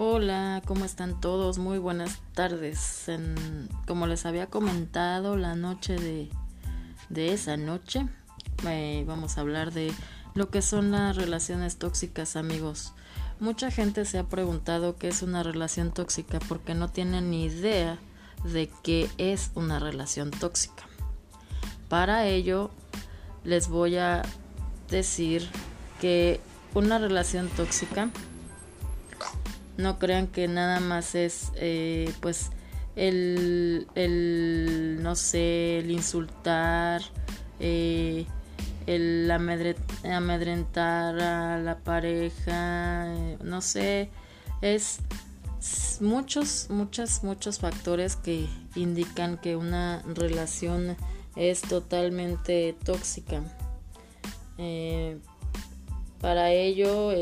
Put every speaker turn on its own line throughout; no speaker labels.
Hola, ¿cómo están todos? Muy buenas tardes. como les había comentado, la noche de, esa noche eh, vamos a hablar de lo que son las relaciones tóxicas, amigos. Mucha gente se ha preguntado qué es una relación tóxica porque no tienen ni idea de qué es una relación tóxica. Para ello, les voy a decir que una relación tóxica no crean que nada más es eh, pues el, el, no sé, el insultar, eh, el amedrentar a la pareja, eh, no sé, es muchos, muchos, muchos factores que indican que una relación es totalmente tóxica. para ello,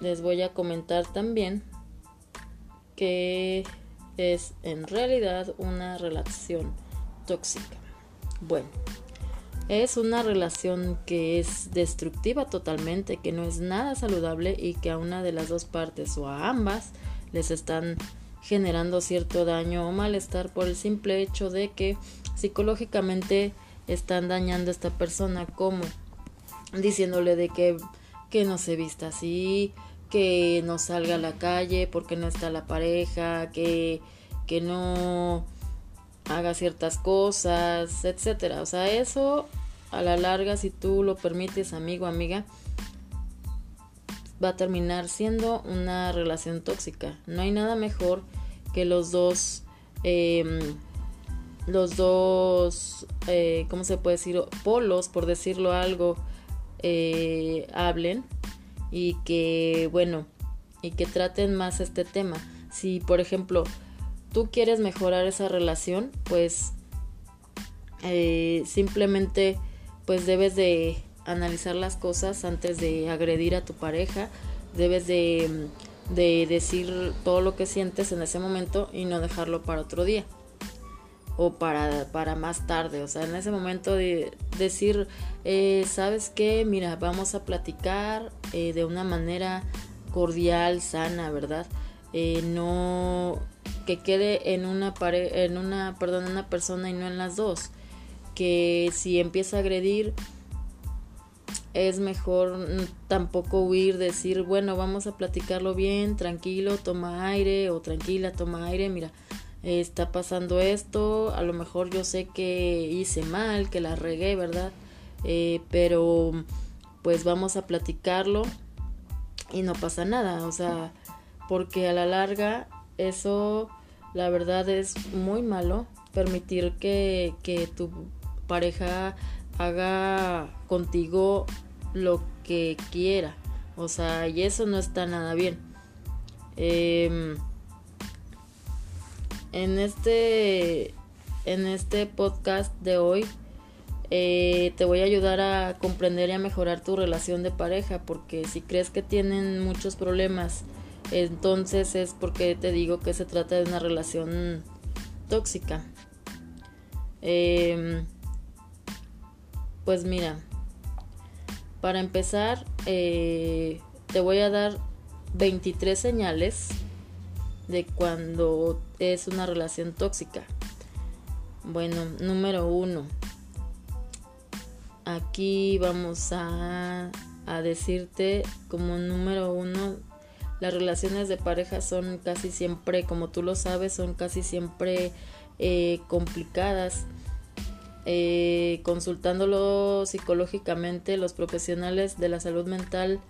les voy a comentar también que es en realidad una relación tóxica. Bueno, es una relación que es destructiva totalmente, que no es nada saludable y que a una de las dos partes o a ambas les están generando cierto daño o malestar por el simple hecho de que psicológicamente están dañando a esta persona como diciéndole de que, que no se vista así, que no salga a la calle porque no está la pareja, que, que no haga ciertas cosas, etcétera. O sea, eso a la larga, si tú lo permites, amigo, amiga, va a terminar siendo una relación tóxica. No hay nada mejor que los dos, em, los dos, eh, ¿cómo se puede decir? Polos, por decirlo algo, eh, hablen y que, bueno, y que traten más este tema. Si, por ejemplo, tú quieres mejorar esa relación, pues eh, simplemente pues debes de analizar las cosas antes de agredir a tu pareja, debes de, de decir todo lo que sientes en ese momento y no dejarlo para otro día o para, para más tarde. O sea, en ese momento de decir, eh, ¿sabes qué? Mira, vamos a platicar eh, de una manera cordial, sana, ¿verdad? Eh, no que quede en una pare en una, perdón, una persona y no en las dos. Que si empieza a agredir, es mejor tampoco huir, decir, bueno, vamos a platicarlo bien, tranquilo, toma aire, o tranquila, toma aire, mira, está pasando esto, a lo mejor yo sé que hice mal, que la regué, ¿verdad? Eh, pero pues vamos a platicarlo y no pasa nada, o sea, porque a la larga eso la verdad es muy malo, permitir que, que tu pareja haga contigo lo que quiera, o sea, y eso no está nada bien. Eh, en este, en este podcast de hoy eh, te voy a ayudar a comprender y a mejorar tu relación de pareja porque si crees que tienen muchos problemas entonces es porque te digo que se trata de una relación tóxica. Em, pues mira para empezar eh, te voy a dar 23 señales de cuando es una relación tóxica. Bueno, número uno. Aquí vamos a, a decirte como número uno, las relaciones de pareja son casi siempre, como tú lo sabes, son casi siempre eh, complicadas. Eh, consultándolo psicológicamente, los profesionales de la salud mental,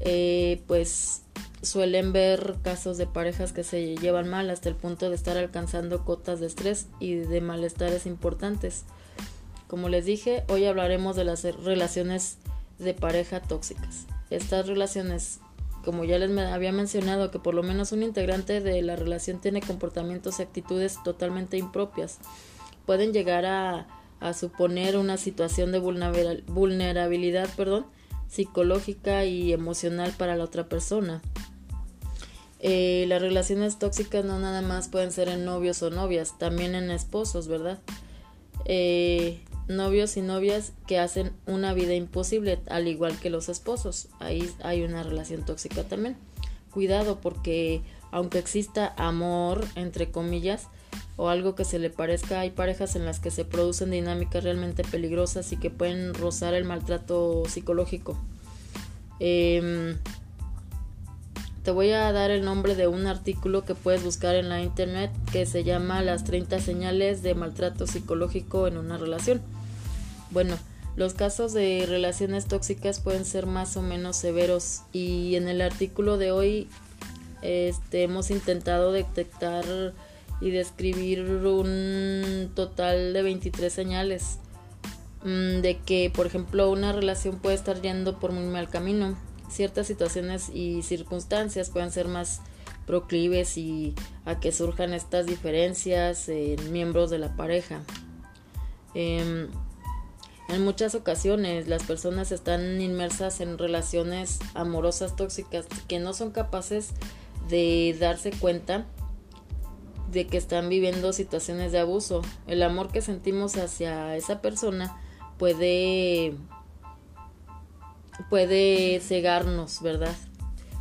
eh, pues suelen ver casos de parejas que se llevan mal hasta el punto de estar alcanzando cotas de estrés y de malestares importantes. Como les dije, hoy hablaremos de las relaciones de pareja tóxicas. Estas relaciones, como ya les había mencionado, que por lo menos un integrante de la relación tiene comportamientos y actitudes totalmente impropias, pueden llegar a, suponer una situación de vulnerabilidad perdón, psicológica y emocional para la otra persona. Eh, las relaciones tóxicas no nada más pueden ser en novios o novias, también en esposos, ¿verdad? Eh, novios y novias que hacen una vida imposible, al igual que los esposos. Ahí hay una relación tóxica también. Cuidado porque aunque exista amor, entre comillas, o algo que se le parezca, hay parejas en las que se producen dinámicas realmente peligrosas y que pueden rozar el maltrato psicológico. Em, te voy a dar el nombre de un artículo que puedes buscar en la internet que se llama Las 30 señales de maltrato psicológico en una relación. Bueno, los casos de relaciones tóxicas pueden ser más o menos severos y en el artículo de hoy este, hemos intentado detectar y describir un total de 23 señales mm, de que, por ejemplo, una relación puede estar yendo por muy mal camino. Ciertas situaciones y circunstancias pueden ser más proclives y a que surjan estas diferencias en miembros de la pareja. Em, en muchas ocasiones las personas están inmersas en relaciones amorosas tóxicas que no son capaces de darse cuenta de que están viviendo situaciones de abuso. El amor que sentimos hacia esa persona puede puede cegarnos, ¿verdad?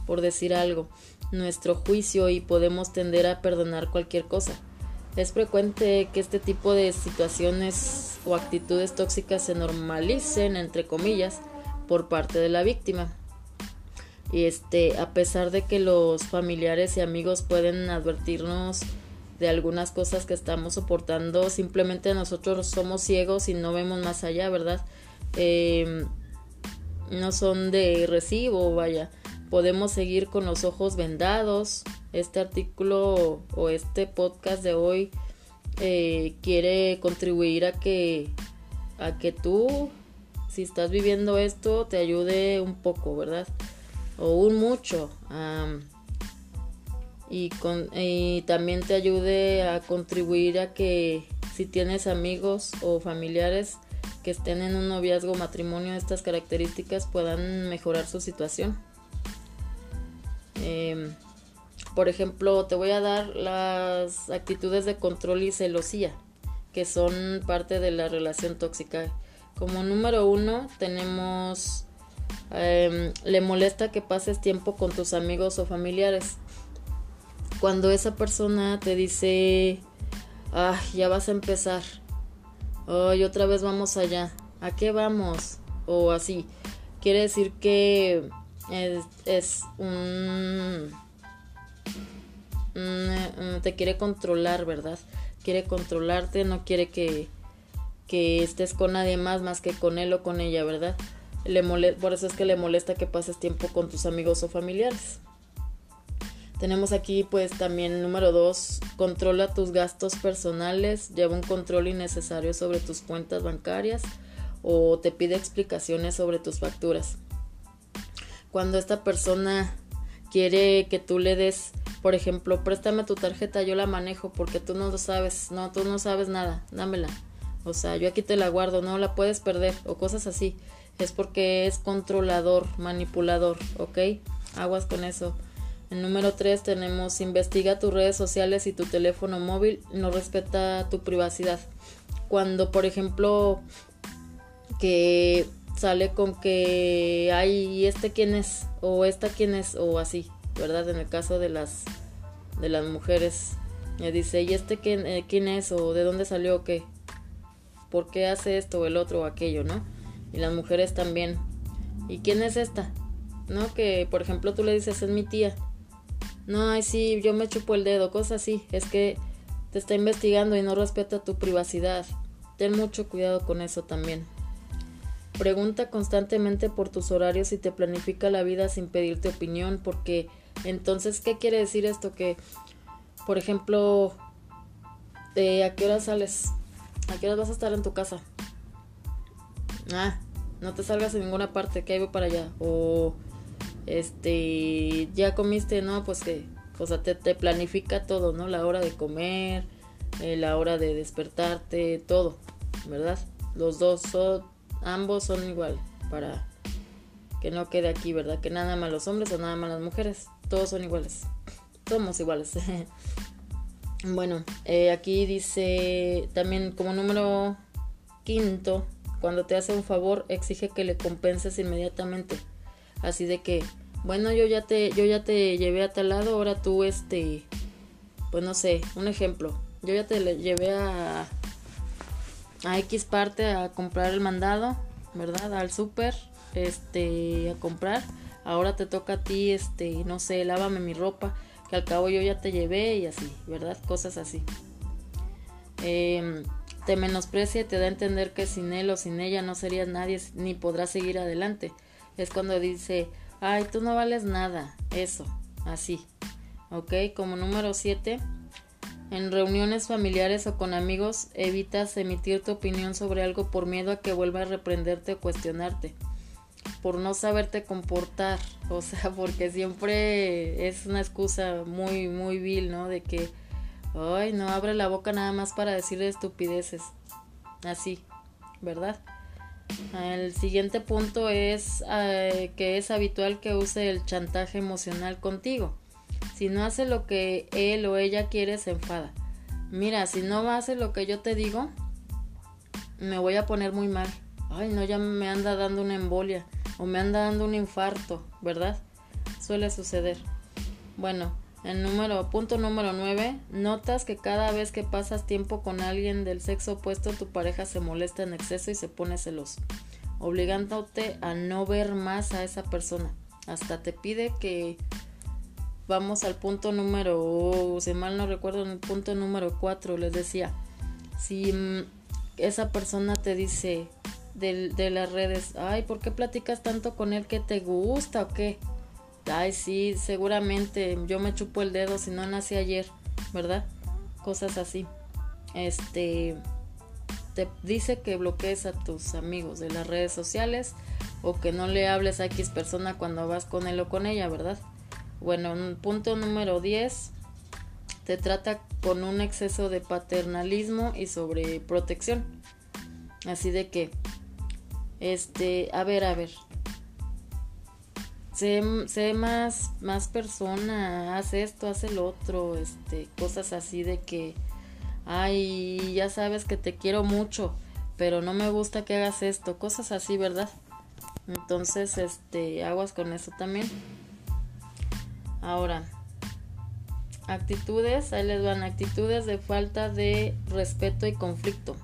Por decir algo, nuestro juicio y podemos tender a perdonar cualquier cosa. Es frecuente que este tipo de situaciones o actitudes tóxicas se normalicen, entre comillas, por parte de la víctima. Y este, a pesar de que los familiares y amigos pueden advertirnos de algunas cosas que estamos soportando, simplemente nosotros somos ciegos y no vemos más allá, ¿verdad? Em, no son de recibo, vaya. Podemos seguir con los ojos vendados. Este artículo o este podcast de hoy eh, quiere contribuir a que a que tú si estás viviendo esto te ayude un poco, ¿verdad? O un mucho y, con, y también te ayude a contribuir a que si tienes amigos o familiares que estén en un noviazgo matrimonio de estas características puedan mejorar su situación. Em, por ejemplo, te voy a dar las actitudes de control y celosía, que son parte de la relación tóxica. Como número uno tenemos, em, le molesta que pases tiempo con tus amigos o familiares cuando esa persona te dice, ah, ya vas a empezar, hoy otra vez vamos allá, ¿a qué vamos? O así, quiere decir que es, un, te quiere controlar, ¿verdad? Quiere controlarte, no quiere que, que estés con nadie más más que con él o con ella, ¿verdad? Le por eso es que le molesta que pases tiempo con tus amigos o familiares. Tenemos aquí pues también número 2, controla tus gastos personales, lleva un control innecesario sobre tus cuentas bancarias o te pide explicaciones sobre tus facturas. Cuando esta persona quiere que tú le des, por ejemplo, préstame tu tarjeta, yo la manejo porque tú no lo sabes, no, tú no sabes nada, dámela. O sea, yo aquí te la guardo, no la puedes perder o cosas así. Es porque es controlador, manipulador, ¿ok? Aguas con eso. En número 3 tenemos investiga tus redes sociales y tu teléfono móvil no respeta tu privacidad. Cuando, por ejemplo, que sale con que hay este quién es o esta quién es o así, ¿verdad? En el caso de las de las mujeres me dice, "¿Y este quién, eh, quién es o de dónde salió o qué? ¿Por qué hace esto o el otro o aquello, no?" Y las mujeres también. ¿Y quién es esta? ¿No? Que por ejemplo tú le dices, "Es mi tía." No, ay, sí, yo me chupo el dedo, cosas así. Es que te está investigando y no respeta tu privacidad. Ten mucho cuidado con eso también. Pregunta constantemente por tus horarios y te planifica la vida sin pedirte opinión, porque entonces, ¿qué quiere decir esto? Que, por ejemplo, ¿de ¿a qué hora sales? ¿A qué hora vas a estar en tu casa? Ah, no te salgas en ninguna parte, que voy para allá. O este, ya comiste, ¿no? Pues que, o sea, te, planifica todo, ¿no? La hora de comer, eh, la hora de despertarte, todo, ¿verdad? Los dos son, ambos son igual, para que no quede aquí, ¿verdad? Que nada más los hombres o nada más las mujeres, todos son iguales, somos iguales. bueno, eh, aquí dice también como número Quinto, cuando te hace un favor, exige que le compenses inmediatamente. Así de que, bueno, yo ya te, yo ya te llevé a tal lado, ahora tú, este, pues no sé, un ejemplo. Yo ya te llevé a, a X parte a comprar el mandado, ¿verdad? Al súper, este, a comprar. Ahora te toca a ti, este, no sé, lávame mi ropa, que al cabo yo ya te llevé y así, ¿verdad? Cosas así. Em, te menosprecia y te da a entender que sin él o sin ella no serías nadie ni podrás seguir adelante. Es cuando dice, ay, tú no vales nada, eso, así. ¿Ok? Como número 7, en reuniones familiares o con amigos evitas emitir tu opinión sobre algo por miedo a que vuelva a reprenderte o cuestionarte. Por no saberte comportar, o sea, porque siempre es una excusa muy, muy vil, ¿no? De que Ay, no abre la boca nada más para decirle estupideces. Así, ¿verdad? El siguiente punto es eh, que es habitual que use el chantaje emocional contigo. Si no hace lo que él o ella quiere, se enfada. Mira, si no hace lo que yo te digo, me voy a poner muy mal. Ay, no, ya me anda dando una embolia o me anda dando un infarto, ¿verdad? Suele suceder. Bueno, el número, punto número 9. Notas que cada vez que pasas tiempo con alguien del sexo opuesto, tu pareja se molesta en exceso y se pone celoso, obligándote a no ver más a esa persona. Hasta te pide que vamos al punto número, si mal no recuerdo, en el punto número 4 les decía, si mm, esa persona te dice de, de las redes, ay, ¿por qué platicas tanto con él? ¿Que te gusta o qué? Ay, sí, seguramente yo me chupo el dedo si no nací ayer, ¿verdad? Cosas así. Este, te dice que bloquees a tus amigos de las redes sociales o que no le hables a X persona cuando vas con él o con ella, ¿verdad? Bueno, punto número 10, te trata con un exceso de paternalismo y sobreprotección. Así de que, este, a ver, a ver, sé, más, más persona, haz esto, haz el otro, este, cosas así de que, ay, ya sabes que te quiero mucho, pero no me gusta que hagas esto, cosas así, ¿verdad? Entonces, este, aguas con eso también. Ahora, actitudes, ahí les van, actitudes de falta de respeto y conflicto.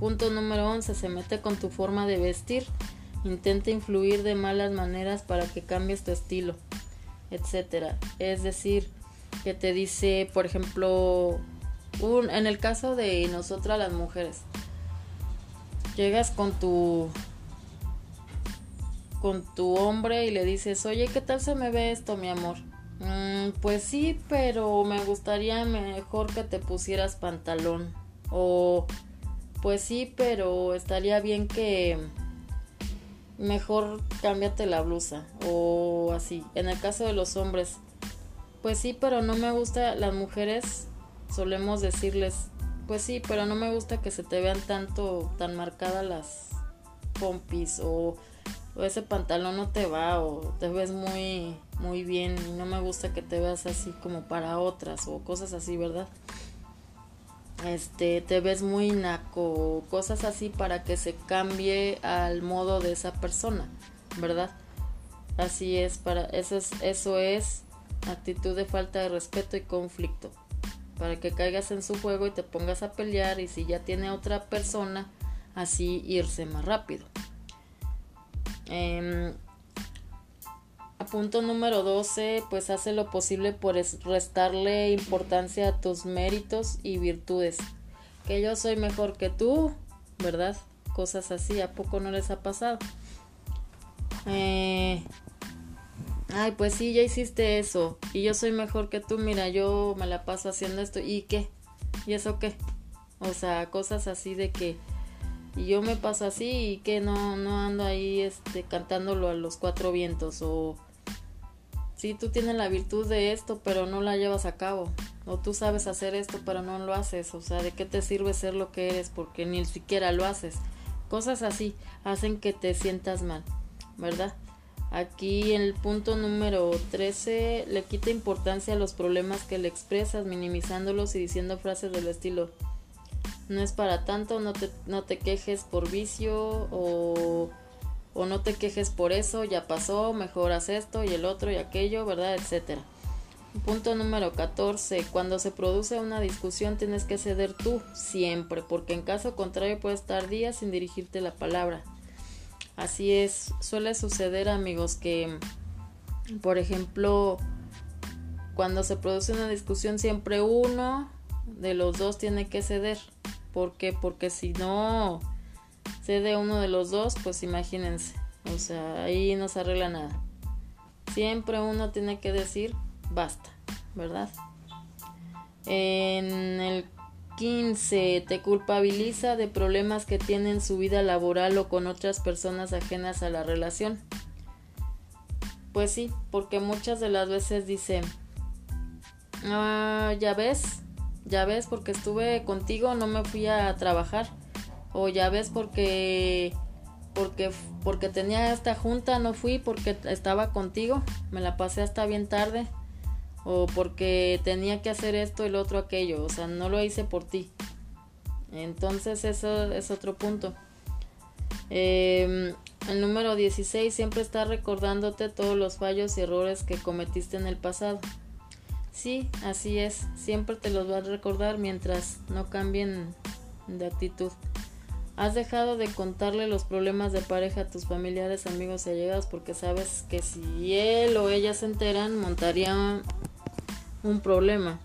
Punto número 11, se mete con tu forma de vestir intenta influir de malas maneras para que cambies tu estilo, etcétera. Es decir, que te dice, por ejemplo, en el caso de nosotras las mujeres, llegas con tu con tu hombre y le dices, oye, ¿qué tal se me ve esto, mi amor? Mm, pues sí, pero me gustaría mejor que te pusieras pantalón. O, pues sí, pero estaría bien que mejor cámbiate la blusa o así. En el caso de los hombres, pues sí, pero no me gusta, las mujeres solemos decirles, pues sí, pero no me gusta que se te vean tanto, tan marcadas las pompis o, o ese pantalón no te va o te ves muy, muy bien y no me gusta que te veas así como para otras o cosas así, ¿verdad? Este te ves muy naco cosas así para que se cambie al modo de esa persona verdad así es para eso es eso es actitud de falta de respeto y conflicto. Para que caigas en su juego y te pongas a pelear y si ya tiene otra persona así irse más rápido. Eh, punto número 12, pues hace lo posible por restarle importancia a tus méritos y virtudes. Que yo soy mejor que tú, ¿verdad? Cosas así, ¿a poco no les ha pasado? Eh, ay, pues sí, ya hiciste eso. Y yo soy mejor que tú, mira, yo me la paso haciendo esto. ¿Y qué? ¿Y eso qué? O sea, cosas así de que y yo me paso así y que no, no ando ahí este, cantándolo a los cuatro vientos o si tú tienes la virtud de esto, pero no la llevas a cabo. O tú sabes hacer esto, pero no lo haces. O sea, ¿de qué te sirve ser lo que eres? Porque ni siquiera lo haces. Cosas así hacen que te sientas mal, ¿verdad? Aquí el punto número 13 le quita importancia a los problemas que le expresas, minimizándolos y diciendo frases del estilo. no es para tanto, no te, no te quejes por vicio o, o no te quejes por eso, ya pasó, mejoras esto y el otro y aquello, ¿verdad? Etcétera. Punto número 14. Cuando se produce una discusión tienes que ceder tú, siempre, porque en caso contrario puedes estar días sin dirigirte la palabra. Así es, suele suceder amigos que, por ejemplo, cuando se produce una discusión siempre uno de los dos tiene que ceder. ¿Por qué? Porque si no cede uno de los dos, pues imagínense. O sea, ahí no se arregla nada. Siempre uno tiene que decir basta, ¿verdad? En el 15. Te culpabiliza de problemas que tiene en su vida laboral o con otras personas ajenas a la relación. Pues sí, porque muchas de las veces dice, ah, ya ves, ya ves porque estuve contigo, no me fui a trabajar. O ya ves porque porque porque tenía esta junta, no fui porque estaba contigo, me la pasé hasta bien tarde o porque tenía que hacer esto, el otro, aquello, o sea, no lo hice por ti. Entonces eso es otro punto. Em, el número 16 siempre está recordándote todos los fallos y errores que cometiste en el pasado. Sí, así es, siempre te los va a recordar mientras no cambien de actitud. Has dejado de contarle los problemas de pareja a tus familiares, amigos y allegados porque sabes que si él o ella se enteran, montarían un problema.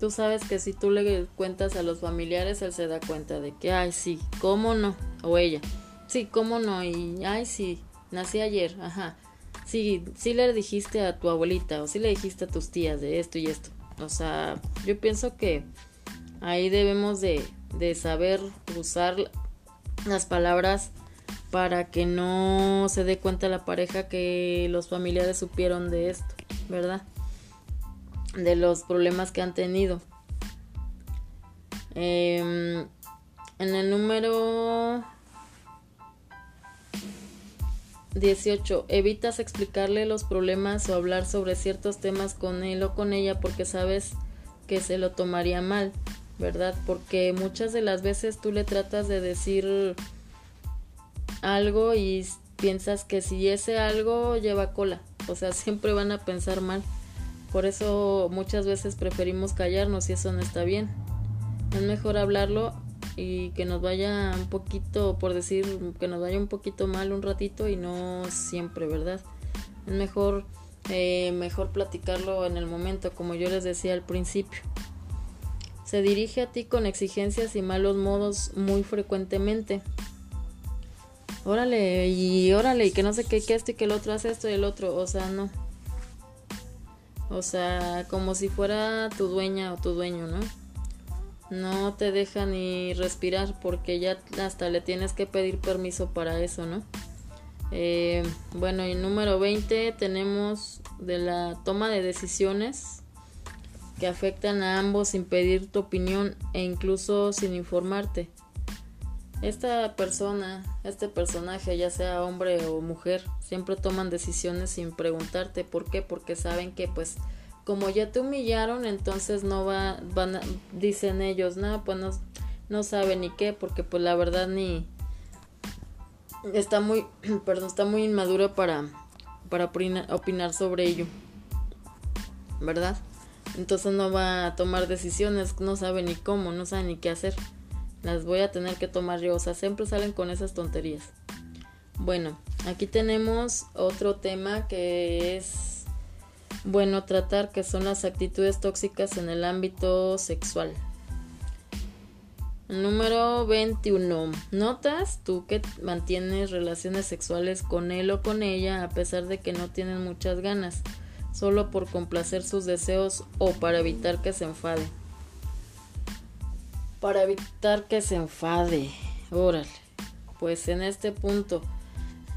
Tú sabes que si tú le cuentas a los familiares, él se da cuenta de que, ay, sí, ¿cómo no? O ella, sí, ¿cómo no? Y, ay, sí, nací ayer, ajá. Sí, sí le dijiste a tu abuelita o sí le dijiste a tus tías de esto y esto. O sea, yo pienso que ahí debemos de, de saber usar las palabras para que no se dé cuenta la pareja que los familiares supieron de esto, ¿verdad? de los problemas que han tenido. Em, en el número 18. Evitas explicarle los problemas o hablar sobre ciertos temas con él o con ella porque sabes que se lo tomaría mal, ¿verdad? Porque muchas de las veces tú le tratas de decir algo y piensas que si ese algo lleva cola, o sea, siempre van a pensar mal. Por eso muchas veces preferimos callarnos y eso no está bien. Es mejor hablarlo y que nos vaya un poquito, por decir, que nos vaya un poquito mal un ratito y no siempre, ¿verdad? Es mejor, eh, mejor platicarlo en el momento, como yo les decía al principio. Se dirige a ti con exigencias y malos modos muy frecuentemente. Órale, y órale, y que no sé qué, que esto y que el otro hace esto y el otro, o sea, no. O sea, como si fuera tu dueña o tu dueño, ¿no? No te deja ni respirar porque ya hasta le tienes que pedir permiso para eso, ¿no? Eh, bueno, y número 20 tenemos de la toma de decisiones que afectan a ambos sin pedir tu opinión e incluso sin informarte. Esta persona, este personaje, ya sea hombre o mujer, siempre toman decisiones sin preguntarte por qué, porque saben que pues como ya te humillaron, entonces no va, van dicen ellos, no, pues no, no saben ni qué, porque pues la verdad ni está muy, perdón, está muy inmaduro para, para opinar sobre ello, ¿verdad? Entonces no va a tomar decisiones, no sabe ni cómo, no sabe ni qué hacer las voy a tener que tomar yo. O sea, siempre salen con esas tonterías. Bueno, aquí tenemos otro tema que es bueno tratar, que son las actitudes tóxicas en el ámbito sexual. Número 21. ¿Notas tú que mantienes relaciones sexuales con él o con ella a pesar de que no tienen muchas ganas, solo por complacer sus deseos o para evitar que se enfade? para evitar que se enfade. Órale. Pues en este punto,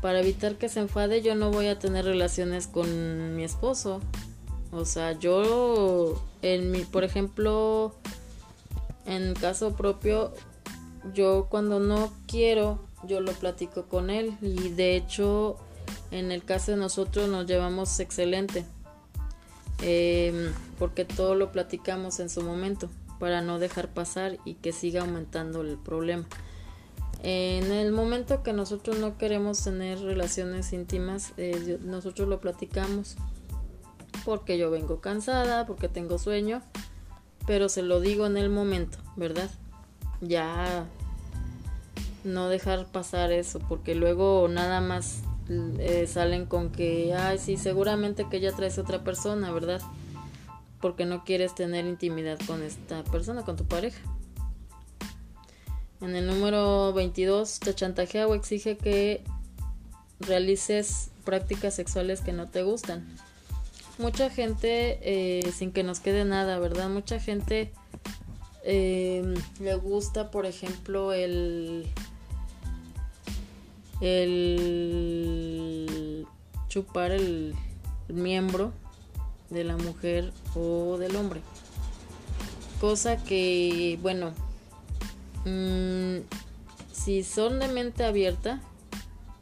para evitar que se enfade, yo no voy a tener relaciones con mi esposo. O sea, yo, en mi, por ejemplo, en caso propio, yo cuando no quiero, yo lo platico con él. Y de hecho, en el caso de nosotros nos llevamos excelente. Em, porque todo lo platicamos en su momento para no dejar pasar y que siga aumentando el problema. En el momento que nosotros no queremos tener relaciones íntimas, eh, nosotros lo platicamos porque yo vengo cansada, porque tengo sueño, pero se lo digo en el momento, ¿verdad? Ya no dejar pasar eso, porque luego nada más eh, salen con que, ay, sí, seguramente que ya traes otra persona, ¿verdad? Porque no quieres tener intimidad con esta persona, con tu pareja. En el número 22 te chantajea o exige que realices prácticas sexuales que no te gustan. Mucha gente, eh, sin que nos quede nada, ¿verdad? Mucha gente eh, le gusta, por ejemplo, el, el chupar el miembro de la mujer o del hombre. Cosa que, bueno, Mm, si son de mente abierta,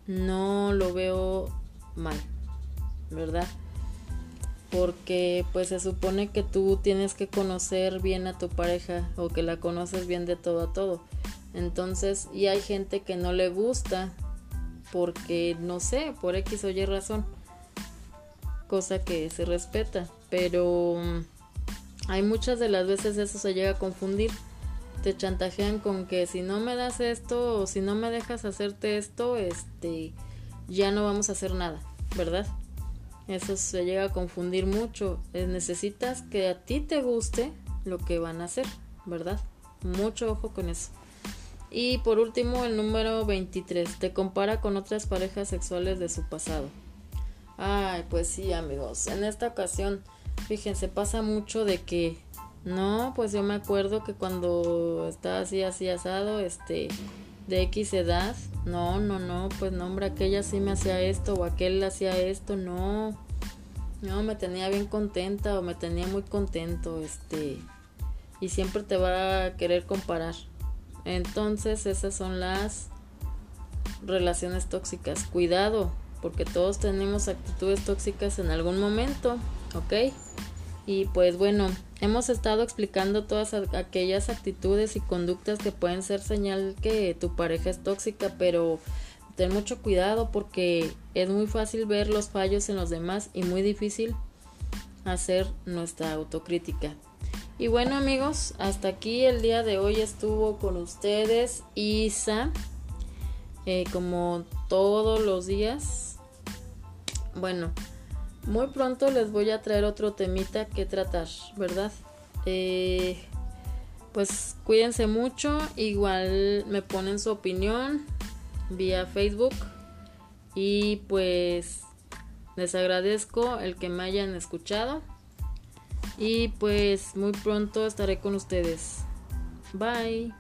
no lo veo mal, ¿verdad? Porque pues se supone que tú tienes que conocer bien a tu pareja o que la conoces bien de todo a todo. Entonces, y hay gente que no le gusta porque no sé, por X o Y razón. Cosa que se respeta, pero mm, hay muchas de las veces eso se llega a confundir te chantajean con que si no me das esto o si no me dejas hacerte esto, este, ya no vamos a hacer nada, ¿verdad? Eso se llega a confundir mucho. Eh, necesitas que a ti te guste lo que van a hacer, ¿verdad? Mucho ojo con eso. Y por último, el número 23. Te compara con otras parejas sexuales de su pasado. Ay, pues sí, amigos. En esta ocasión, fíjense, pasa mucho de que no, pues yo me acuerdo que cuando estaba así, así asado, este, de X edad, no, no, no, pues no, hombre, aquella sí me hacía esto o aquel hacía esto, no, no, me tenía bien contenta o me tenía muy contento, este, y siempre te va a querer comparar. Entonces esas son las relaciones tóxicas. Cuidado, porque todos tenemos actitudes tóxicas en algún momento, ¿ok? Y pues bueno, hemos estado explicando todas aquellas actitudes y conductas que pueden ser señal que tu pareja es tóxica, pero ten mucho cuidado porque es muy fácil ver los fallos en los demás y muy difícil hacer nuestra autocrítica. Y bueno amigos, hasta aquí el día de hoy estuvo con ustedes Isa, eh, como todos los días. Bueno, muy pronto les voy a traer otro temita que tratar, ¿verdad? Eh, pues cuídense mucho, igual me ponen su opinión vía Facebook y pues les agradezco el que me hayan escuchado y pues muy pronto estaré con ustedes. Bye.